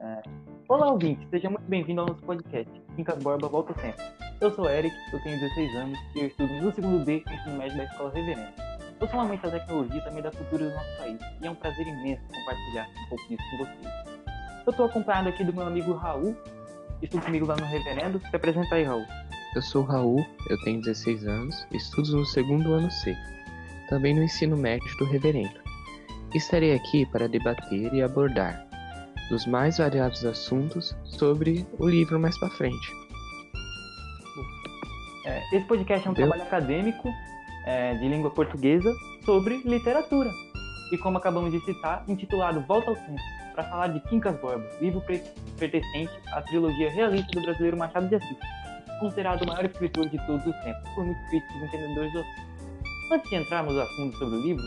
É... Olá, ouvinte, seja muito bem-vindo ao nosso podcast. Quincas Borba volta sempre. Eu sou Eric, eu tenho 16 anos e eu estudo no segundo B ensino médio da Escola Reverendo. Eu sou um amante da tecnologia e também da cultura do nosso país, e é um prazer imenso compartilhar um pouco disso com vocês. Eu estou acompanhado aqui do meu amigo Raul, estudo comigo lá no Reverendo. Se apresenta aí, Raul. Eu sou o Raul, eu tenho 16 anos, estudo no segundo ano C, também no ensino médio do Reverendo. Estarei aqui para debater e abordar dos mais variados assuntos sobre o livro mais para frente. É, esse podcast é um Deu? trabalho acadêmico é, de língua portuguesa sobre literatura. E como acabamos de citar, intitulado Volta ao Tempo, para falar de Quincas Borba, livro pertencente à trilogia realista do brasileiro Machado de Assis, considerado o maior escritor de todos os tempos, por muitos críticos e entendedores do assunto. Antes de entrarmos a fundo sobre o livro,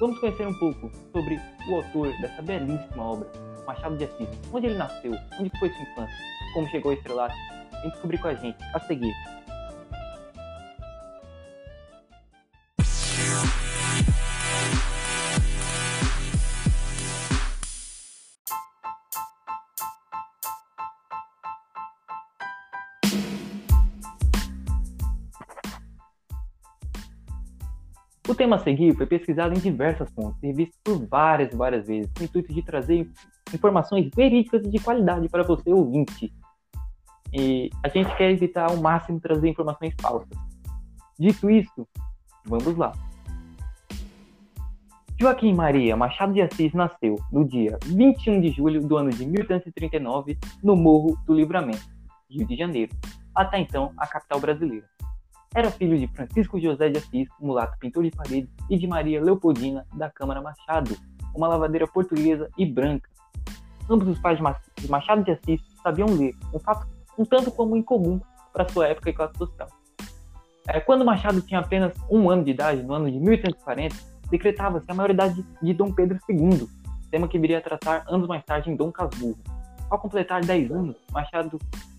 vamos conhecer um pouco sobre o autor dessa belíssima obra, Machado de Assis. Onde ele nasceu, onde foi sua infância, como chegou a estrelato. Vem descobrir com a gente, a seguir. O tema a seguir foi pesquisado em diversas fontes e visto por várias e várias vezes, com o intuito de trazer informações verídicas e de qualidade para você ouvinte. E a gente quer evitar ao máximo trazer informações falsas. Dito isso, vamos lá. Joaquim Maria Machado de Assis nasceu no dia 21 de julho do ano de 1839 no Morro do Livramento, Rio de Janeiro, até então a capital brasileira. Era filho de Francisco José de Assis, mulato pintor de paredes, e de Maria Leopoldina da Câmara Machado, uma lavadeira portuguesa e branca. Ambos os pais de Machado de Assis sabiam ler, um fato um tanto como incomum para sua época e classe social. É, quando Machado tinha apenas um ano de idade, no ano de 1840, decretava-se a maioridade de Dom Pedro II, tema que viria a tratar anos mais tarde em Dom Casmurro. Ao completar 10 anos, Machado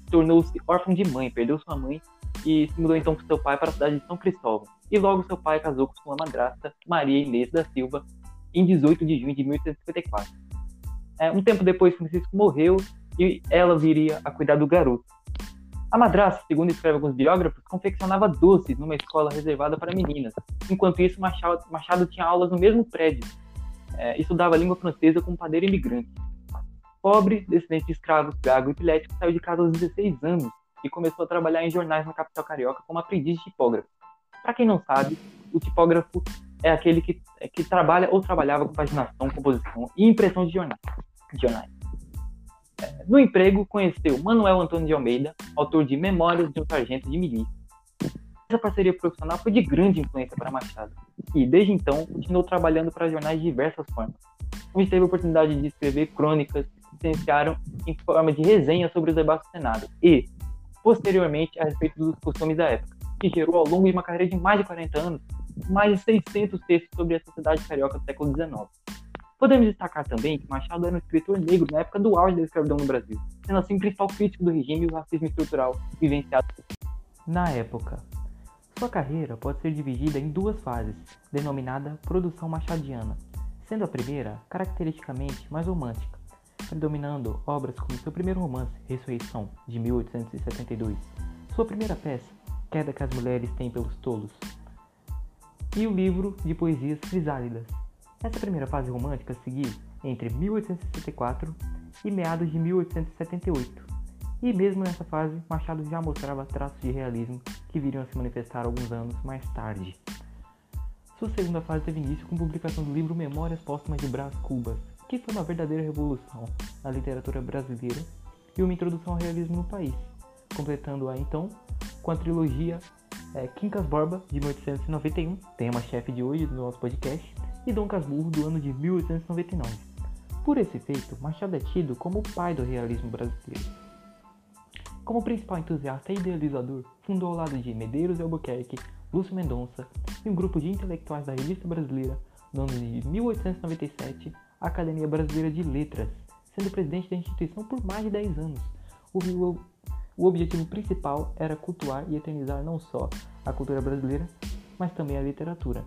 tornou-se órfão de mãe, perdeu sua mãe e se mudou então com seu pai para a cidade de São Cristóvão. E logo seu pai casou com sua madrasta, Maria Inês da Silva, em 18 de junho de 1854. É, um tempo depois, Francisco morreu e ela viria a cuidar do garoto. A madrasta, segundo escrevem alguns biógrafos, confeccionava doces numa escola reservada para meninas. Enquanto isso, Machado, Machado tinha aulas no mesmo prédio. É, estudava língua francesa com um padeiro imigrante. Pobre, descendente de escravos, gago e epilético, saiu de casa aos 16 anos e começou a trabalhar em jornais na capital carioca como aprendiz de tipógrafo. Para quem não sabe, o tipógrafo é aquele que, é, que trabalha ou trabalhava com paginação, composição e impressão de jornais. Jornais. É, no emprego, conheceu Manuel Antônio de Almeida, autor de Memórias de um Sargento de Milícia. Essa parceria profissional foi de grande influência para Machado, e desde então continuou trabalhando para jornais de diversas formas, onde teve a oportunidade de escrever crônicas que se iniciaram em forma de resenha sobre os debates do Senado e, posteriormente a respeito dos costumes da época, que gerou ao longo de uma carreira de mais de 40 anos mais de 600 textos sobre a sociedade carioca do século XIX. Podemos destacar também que Machado era um escritor negro na época do auge da escravidão no Brasil, sendo assim o principal crítico do regime e o racismo estrutural vivenciado na época. Sua carreira pode ser dividida em duas fases, denominada produção machadiana, sendo a primeira caracteristicamente mais romântica, predominando obras como seu primeiro romance, Ressurreição, de 1872, sua primeira peça, Queda que as Mulheres Têm pelos Tolos, e o livro de poesias Crisálidas. Essa primeira fase romântica seguiu entre 1864 e meados de 1878, e mesmo nessa fase, Machado já mostrava traços de realismo que viriam a se manifestar alguns anos mais tarde. Sua segunda fase teve início com a publicação do livro Memórias Póstumas de Brás Cubas, que foi uma verdadeira revolução na literatura brasileira e uma introdução ao realismo no país, completando-a então com a trilogia é, Quincas Borba, de 1891, tema-chefe de hoje do nosso podcast, e Dom Casmurro, do ano de 1899. Por esse feito, Machado é tido como o pai do realismo brasileiro. Como principal entusiasta e idealizador, fundou ao lado de Medeiros de Albuquerque, Lúcio Mendonça e um grupo de intelectuais da Revista Brasileira no ano de 1897 a Academia Brasileira de Letras, sendo presidente da instituição por mais de 10 anos. O, o objetivo principal era cultuar e eternizar não só a cultura brasileira, mas também a literatura.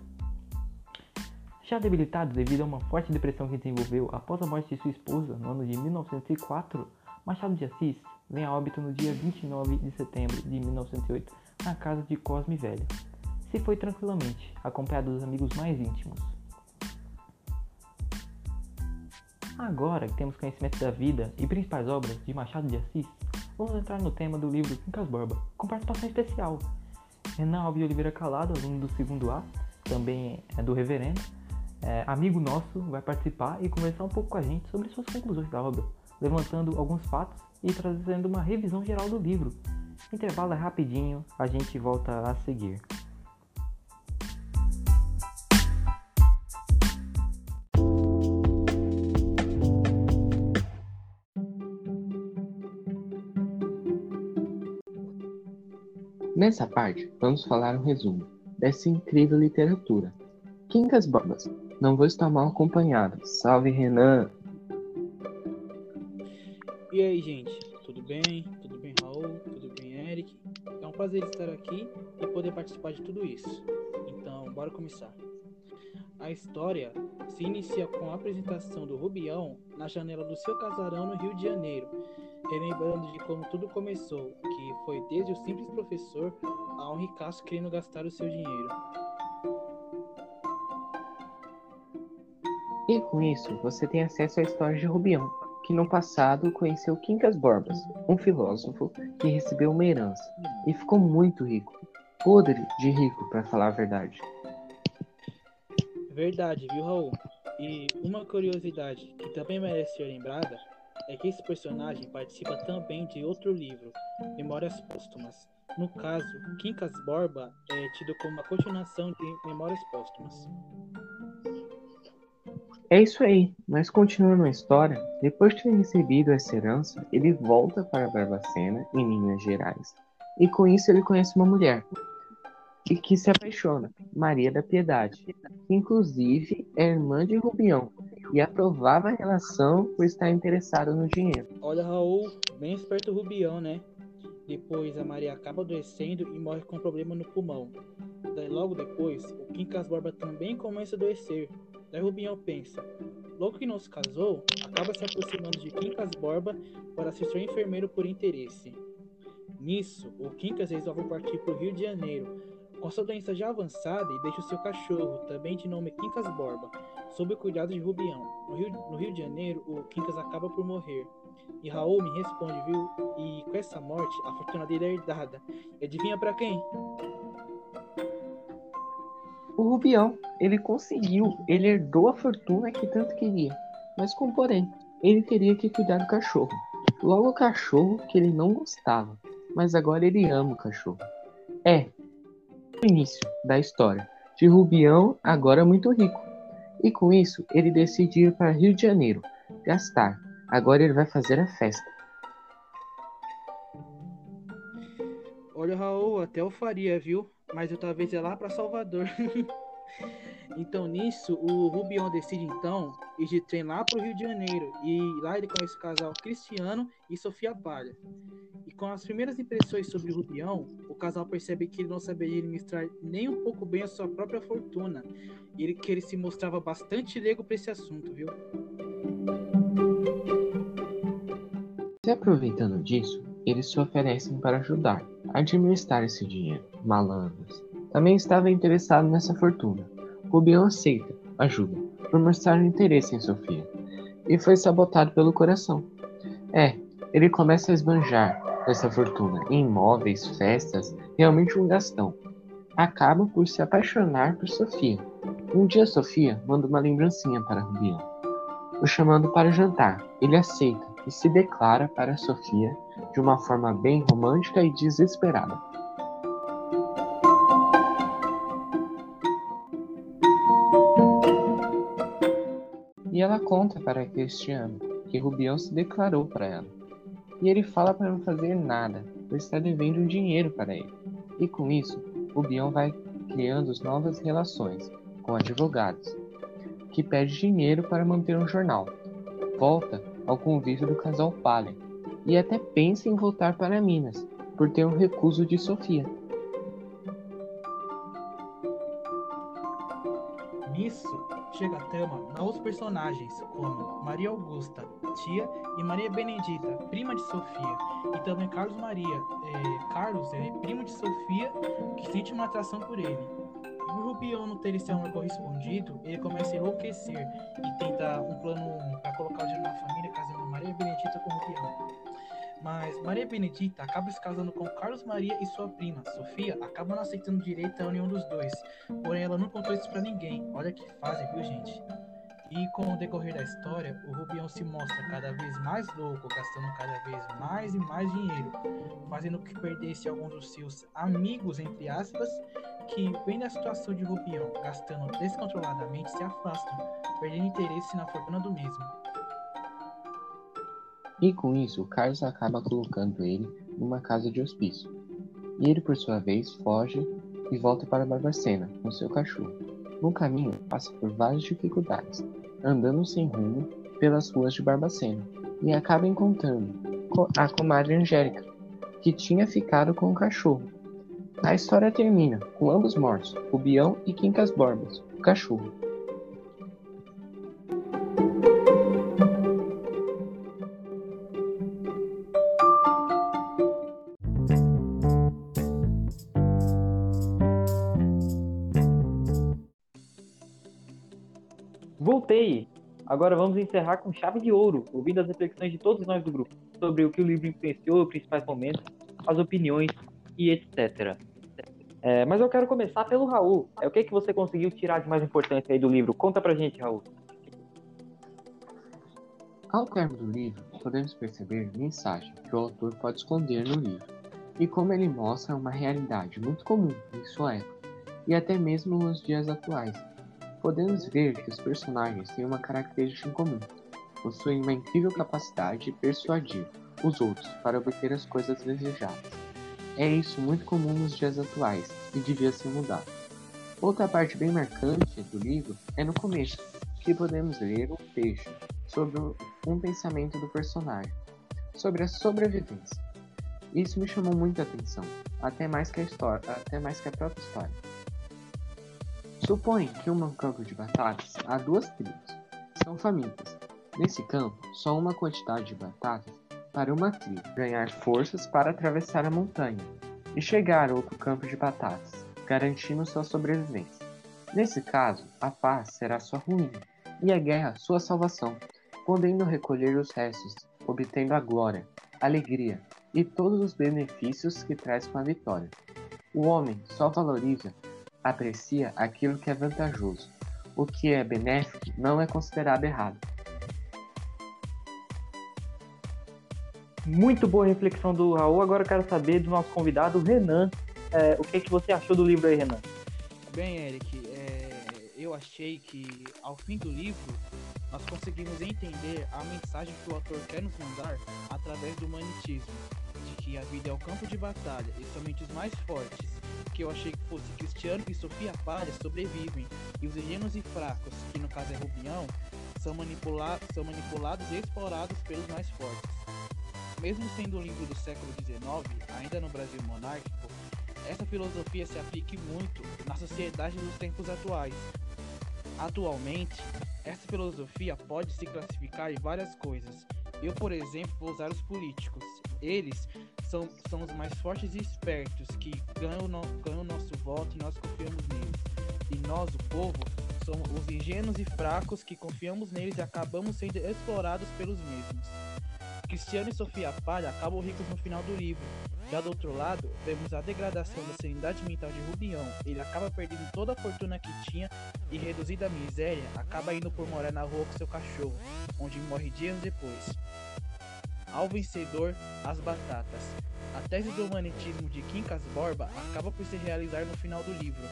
Já debilitado devido a uma forte depressão que desenvolveu após a morte de sua esposa no ano de 1904, Machado de Assis vem a óbito no dia 29 de setembro de 1908 na casa de Cosme Velho. Se foi tranquilamente, acompanhado dos amigos mais íntimos. Agora que temos conhecimento da vida e principais obras de Machado de Assis, vamos entrar no tema do livro Quincas Borba, com participação especial. Renan Alves Oliveira Calado, aluno do segundo A, também é do Reverendo, é, amigo nosso, vai participar e conversar um pouco com a gente sobre suas conclusões da obra, levantando alguns fatos e trazendo uma revisão geral do livro. Intervalo é rapidinho, a gente volta a seguir. Nessa parte, vamos falar um resumo dessa incrível literatura. Quincas Bobas, não vou estar mal acompanhado. Salve, Renan! E aí, gente, tudo bem? Tudo bem, Raul? Tudo bem, Eric? É um prazer estar aqui e poder participar de tudo isso. Então, bora começar. A história se inicia com a apresentação do Rubião na janela do seu casarão no Rio de Janeiro, relembrando de como tudo começou, que foi desde o simples professor a um ricaço querendo gastar o seu dinheiro. E com isso, você tem acesso à história de Rubião, que no passado conheceu Quincas Borbas, um filósofo que recebeu uma herança e ficou muito rico, podre de rico, para falar a verdade. Verdade, viu, Raul? E uma curiosidade que também merece ser lembrada é que esse personagem participa também de outro livro, Memórias Póstumas. No caso, Quincas Borba é tido como uma continuação de Memórias Póstumas. É isso aí, mas continuando a história, depois de ter recebido essa herança, ele volta para Barbacena, em Minas Gerais, e com isso ele conhece uma mulher, e que se apaixona, Maria da Piedade, que inclusive é irmã de Rubião, e aprovava a relação por estar interessado no dinheiro. Olha, Raul, bem esperto o Rubião, né? Depois a Maria acaba adoecendo e morre com problema no pulmão. Daí logo depois, o Quincas Borba também começa a adoecer. Daí Rubião pensa, logo que não se casou, acaba se aproximando de Quincas Borba para ser seu enfermeiro por interesse. Nisso, o Quincas resolve partir para o Rio de Janeiro, com sua doença já avançada e deixa o seu cachorro, também de nome Quincas Borba, sob o cuidado de Rubião. No Rio, no Rio de Janeiro, o Quincas acaba por morrer. E Raul me responde, viu? E com essa morte, a fortuna dele é herdada. E adivinha para quem? O Rubião, ele conseguiu, ele herdou a fortuna que tanto queria. Mas com porém, ele teria que cuidar do cachorro. Logo o cachorro que ele não gostava, mas agora ele ama o cachorro. É, o início da história de Rubião, agora muito rico. E com isso, ele decide ir para Rio de Janeiro, gastar. Agora ele vai fazer a festa. Olha, Raul, até eu faria, viu? Mas eu talvez é lá para Salvador. então, nisso, o Rubião decide então ir de trem lá pro Rio de Janeiro. E lá ele conhece o casal Cristiano e Sofia Palha. E com as primeiras impressões sobre o Rubião, o casal percebe que ele não saberia administrar nem um pouco bem a sua própria fortuna. E ele, que ele se mostrava bastante leigo para esse assunto, viu? Se aproveitando disso, eles se oferecem para ajudar a administrar esse dinheiro. Malandros. Também estava interessado nessa fortuna. Rubião aceita ajuda por mostrar interesse em Sofia e foi sabotado pelo coração. É, ele começa a esbanjar essa fortuna em imóveis, festas, realmente um gastão. Acaba por se apaixonar por Sofia. Um dia Sofia manda uma lembrancinha para Rubião, o chamando para jantar. Ele aceita e se declara para Sofia de uma forma bem romântica e desesperada. E ela conta para Cristiano que Rubião se declarou para ela e ele fala para não fazer nada, pois está devendo dinheiro para ele. E com isso, o Bion vai criando novas relações com advogados, que pede dinheiro para manter um jornal. Volta ao convívio do casal Palha e até pensa em voltar para Minas, por ter um recuso de Sofia. Chega a trama novos personagens, como Maria Augusta, tia, e Maria Benedita, prima de Sofia, e também Carlos Maria. É, Carlos é primo de Sofia, que sente uma atração por ele. Por Rubião não ter esse amor correspondido, ele começa a enlouquecer e tenta um plano para colocar o dinheiro na família, casando Maria Benedita com Rubião. Mas Maria Benedita acaba se casando com Carlos Maria e sua prima, Sofia, acaba não aceitando direito a união dos dois. Porém, ela não contou isso pra ninguém. Olha que fase, viu, gente? E com o decorrer da história, o Rubião se mostra cada vez mais louco, gastando cada vez mais e mais dinheiro, fazendo que perdesse alguns dos seus amigos, entre aspas, que, vendo a situação de Rubião gastando descontroladamente, se afastam, perdendo interesse na fortuna do mesmo. E com isso, Carlos acaba colocando ele numa casa de hospício. E ele, por sua vez, foge e volta para Barbacena com seu cachorro. No caminho, passa por várias dificuldades, andando sem rumo pelas ruas de Barbacena, e acaba encontrando a comadre Angélica, que tinha ficado com o cachorro. A história termina com ambos mortos, o Bião e Quincas Borbas, o cachorro. Agora vamos encerrar com chave de ouro, ouvindo as reflexões de todos nós do grupo sobre o que o livro influenciou, principais momentos, as opiniões e etc. É, mas eu quero começar pelo Raul. É o que, que você conseguiu tirar de mais importante aí do livro? Conta pra gente, Raul. Ao termo do livro, podemos perceber mensagem que o autor pode esconder no livro e como ele mostra uma realidade muito comum em sua época e até mesmo nos dias atuais podemos ver que os personagens têm uma característica em comum: possuem uma incrível capacidade de persuadir os outros para obter as coisas desejadas. É isso muito comum nos dias atuais e devia ser mudado. Outra parte bem marcante do livro é no começo, que podemos ler um texto sobre um pensamento do personagem, sobre a sobrevivência. Isso me chamou muita atenção, até mais que a história, até mais que a própria história. Supõe que um campo de batatas há duas tribos. São famintas. Nesse campo, só uma quantidade de batatas para uma tribo ganhar forças para atravessar a montanha e chegar a outro campo de batatas, garantindo sua sobrevivência. Nesse caso, a paz será sua ruína e a guerra sua salvação, podendo recolher os restos, obtendo a glória, alegria e todos os benefícios que traz com a vitória. O homem só valoriza aprecia aquilo que é vantajoso. O que é benéfico não é considerado errado. Muito boa reflexão do Raul. Agora eu quero saber do nosso convidado, Renan. É, o que, é que você achou do livro aí, Renan? Bem, Eric, é, eu achei que ao fim do livro nós conseguimos entender a mensagem que o autor quer nos mandar através do humanitismo, de que a vida é o campo de batalha e somente os mais fortes que eu achei que fosse Cristiano e Sofia Palha sobrevivem, e os ingênuos e fracos, que no caso é Rubião, são, manipula são manipulados e explorados pelos mais fortes. Mesmo sendo um livro do século XIX, ainda no Brasil monárquico, essa filosofia se aplica muito na sociedade dos tempos atuais. Atualmente, essa filosofia pode se classificar em várias coisas. Eu, por exemplo, vou usar os políticos. Eles são, são os mais fortes e espertos que ganham, no, ganham nosso voto e nós confiamos neles. E nós, o povo, somos os ingênuos e fracos que confiamos neles e acabamos sendo explorados pelos mesmos. Cristiano e Sofia Palha acabam ricos no final do livro. Já do outro lado, vemos a degradação da sanidade mental de Rubião. Ele acaba perdendo toda a fortuna que tinha e, reduzida à miséria, acaba indo por morar na rua com seu cachorro, onde morre dias depois. Ao vencedor, as batatas. A tese do humanitismo de Quincas Borba acaba por se realizar no final do livro.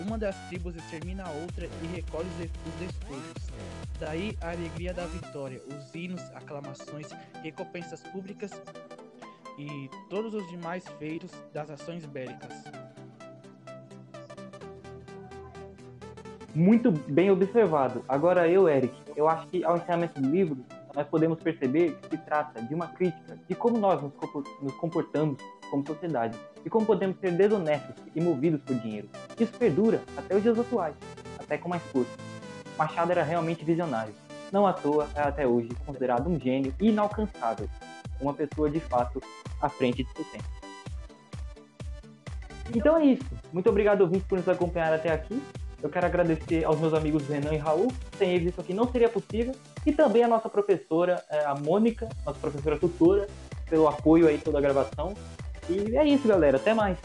Uma das tribos extermina a outra e recolhe os despojos. Daí a alegria da vitória, os hinos, aclamações, recompensas públicas e todos os demais feitos das ações bélicas. Muito bem observado. Agora eu, Eric, eu acho que ao encerramento do livro, nós podemos perceber que se trata de uma crítica de como nós nos comportamos como sociedade e como podemos ser desonestos e movidos por dinheiro. Isso perdura até os dias atuais, até com mais força. Machado era realmente visionário. Não à toa é até hoje considerado um gênio inalcançável, uma pessoa de fato à frente de seu tempo. Então é isso. Muito obrigado, ouvintes, por nos acompanhar até aqui. Eu quero agradecer aos meus amigos Renan e Raul. Sem eles isso aqui não seria possível. E também a nossa professora, é, a Mônica, nossa professora tutora, pelo apoio aí toda a gravação. E é isso, galera. Até mais.